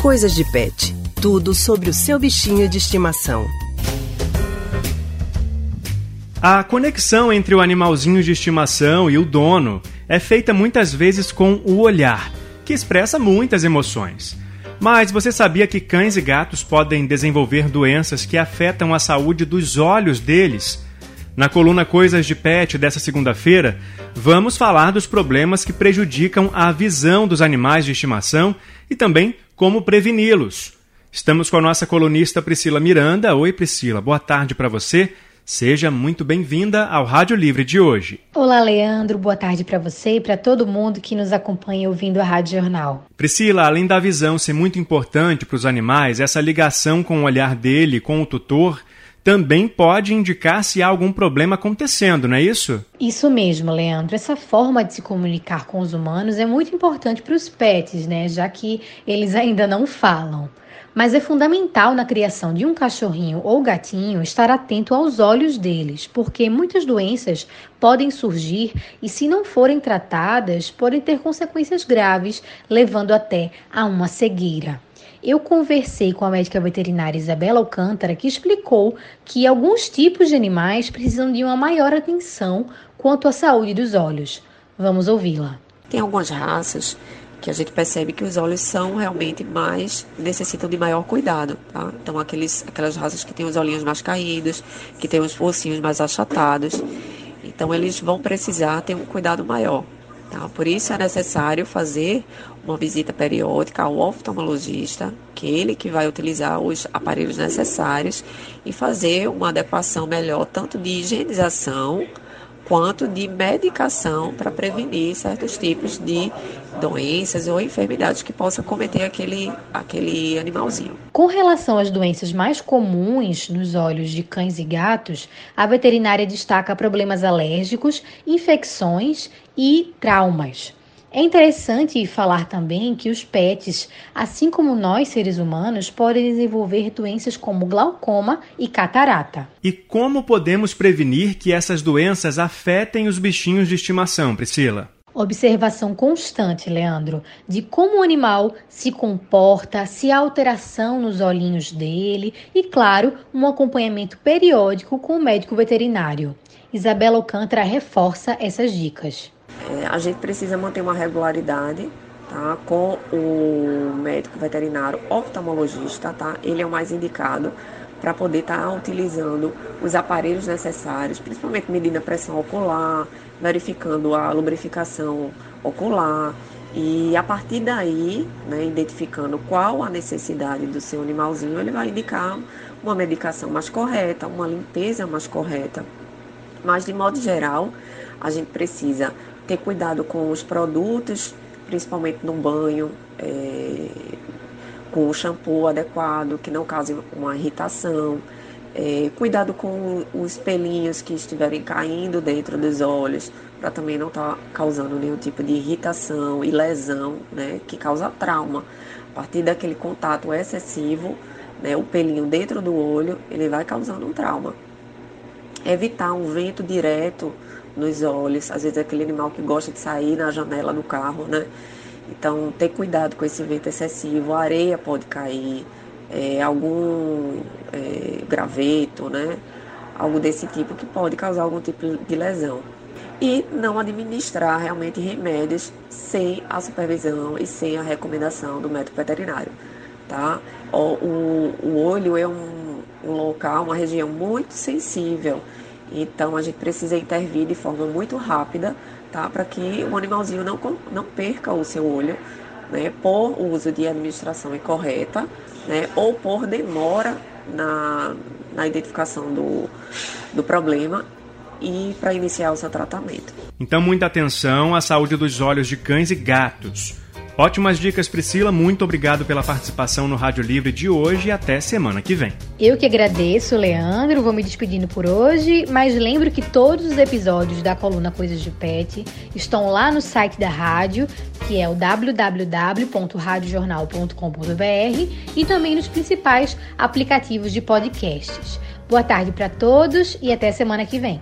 Coisas de Pet. Tudo sobre o seu bichinho de estimação. A conexão entre o animalzinho de estimação e o dono é feita muitas vezes com o olhar, que expressa muitas emoções. Mas você sabia que cães e gatos podem desenvolver doenças que afetam a saúde dos olhos deles? Na coluna Coisas de Pet dessa segunda-feira, vamos falar dos problemas que prejudicam a visão dos animais de estimação e também como preveni-los. Estamos com a nossa colunista Priscila Miranda. Oi, Priscila, boa tarde para você. Seja muito bem-vinda ao Rádio Livre de hoje. Olá, Leandro. Boa tarde para você e para todo mundo que nos acompanha ouvindo a Rádio Jornal. Priscila, além da visão ser muito importante para os animais, essa ligação com o olhar dele, com o tutor, também pode indicar se há algum problema acontecendo, não é isso? Isso mesmo, Leandro. Essa forma de se comunicar com os humanos é muito importante para os pets, né? Já que eles ainda não falam. Mas é fundamental na criação de um cachorrinho ou gatinho estar atento aos olhos deles, porque muitas doenças podem surgir e, se não forem tratadas, podem ter consequências graves, levando até a uma cegueira. Eu conversei com a médica veterinária Isabela Alcântara, que explicou que alguns tipos de animais precisam de uma maior atenção quanto à saúde dos olhos. Vamos ouvi-la. Tem algumas raças que a gente percebe que os olhos são realmente mais necessitam de maior cuidado, tá? Então aqueles aquelas raças que têm os olhinhos mais caídos, que têm os focinhos mais achatados, então eles vão precisar ter um cuidado maior, tá? Por isso é necessário fazer uma visita periódica ao oftalmologista, que é ele que vai utilizar os aparelhos necessários e fazer uma adequação melhor tanto de higienização quanto de medicação para prevenir certos tipos de doenças ou enfermidades que possa cometer aquele, aquele animalzinho. Com relação às doenças mais comuns nos olhos de cães e gatos, a veterinária destaca problemas alérgicos, infecções e traumas. É interessante falar também que os pets, assim como nós seres humanos, podem desenvolver doenças como glaucoma e catarata. E como podemos prevenir que essas doenças afetem os bichinhos de estimação, Priscila? Observação constante, Leandro, de como o animal se comporta, se há alteração nos olhinhos dele e, claro, um acompanhamento periódico com o médico veterinário. Isabela Alcântara reforça essas dicas. É, a gente precisa manter uma regularidade tá, com o médico veterinário oftalmologista, tá? Ele é o mais indicado para poder estar tá utilizando os aparelhos necessários, principalmente medindo a pressão ocular, verificando a lubrificação ocular e a partir daí, né, identificando qual a necessidade do seu animalzinho, ele vai indicar uma medicação mais correta, uma limpeza mais correta. Mas de modo geral, a gente precisa ter cuidado com os produtos, principalmente no banho, é, com o shampoo adequado, que não cause uma irritação. É, cuidado com os pelinhos que estiverem caindo dentro dos olhos, para também não estar tá causando nenhum tipo de irritação e lesão, né, que causa trauma. A partir daquele contato excessivo, né, o pelinho dentro do olho, ele vai causando um trauma. Evitar um vento direto nos olhos. Às vezes é aquele animal que gosta de sair na janela do carro, né? Então, ter cuidado com esse vento excessivo. A areia pode cair, é, algum é, graveto, né? Algo desse tipo que pode causar algum tipo de lesão. E não administrar realmente remédios sem a supervisão e sem a recomendação do médico veterinário, tá? O, o, olho é um local, uma região muito sensível então a gente precisa intervir de forma muito rápida, tá? Para que o animalzinho não, não perca o seu olho, né? Por uso de administração incorreta, né? Ou por demora na, na identificação do, do problema e para iniciar o seu tratamento. Então, muita atenção à saúde dos olhos de cães e gatos. Ótimas dicas, Priscila. Muito obrigado pela participação no Rádio Livre de hoje e até semana que vem. Eu que agradeço, Leandro. Vou me despedindo por hoje, mas lembro que todos os episódios da coluna Coisas de Pet estão lá no site da rádio, que é o www.radiojornal.com.br e também nos principais aplicativos de podcasts. Boa tarde para todos e até semana que vem.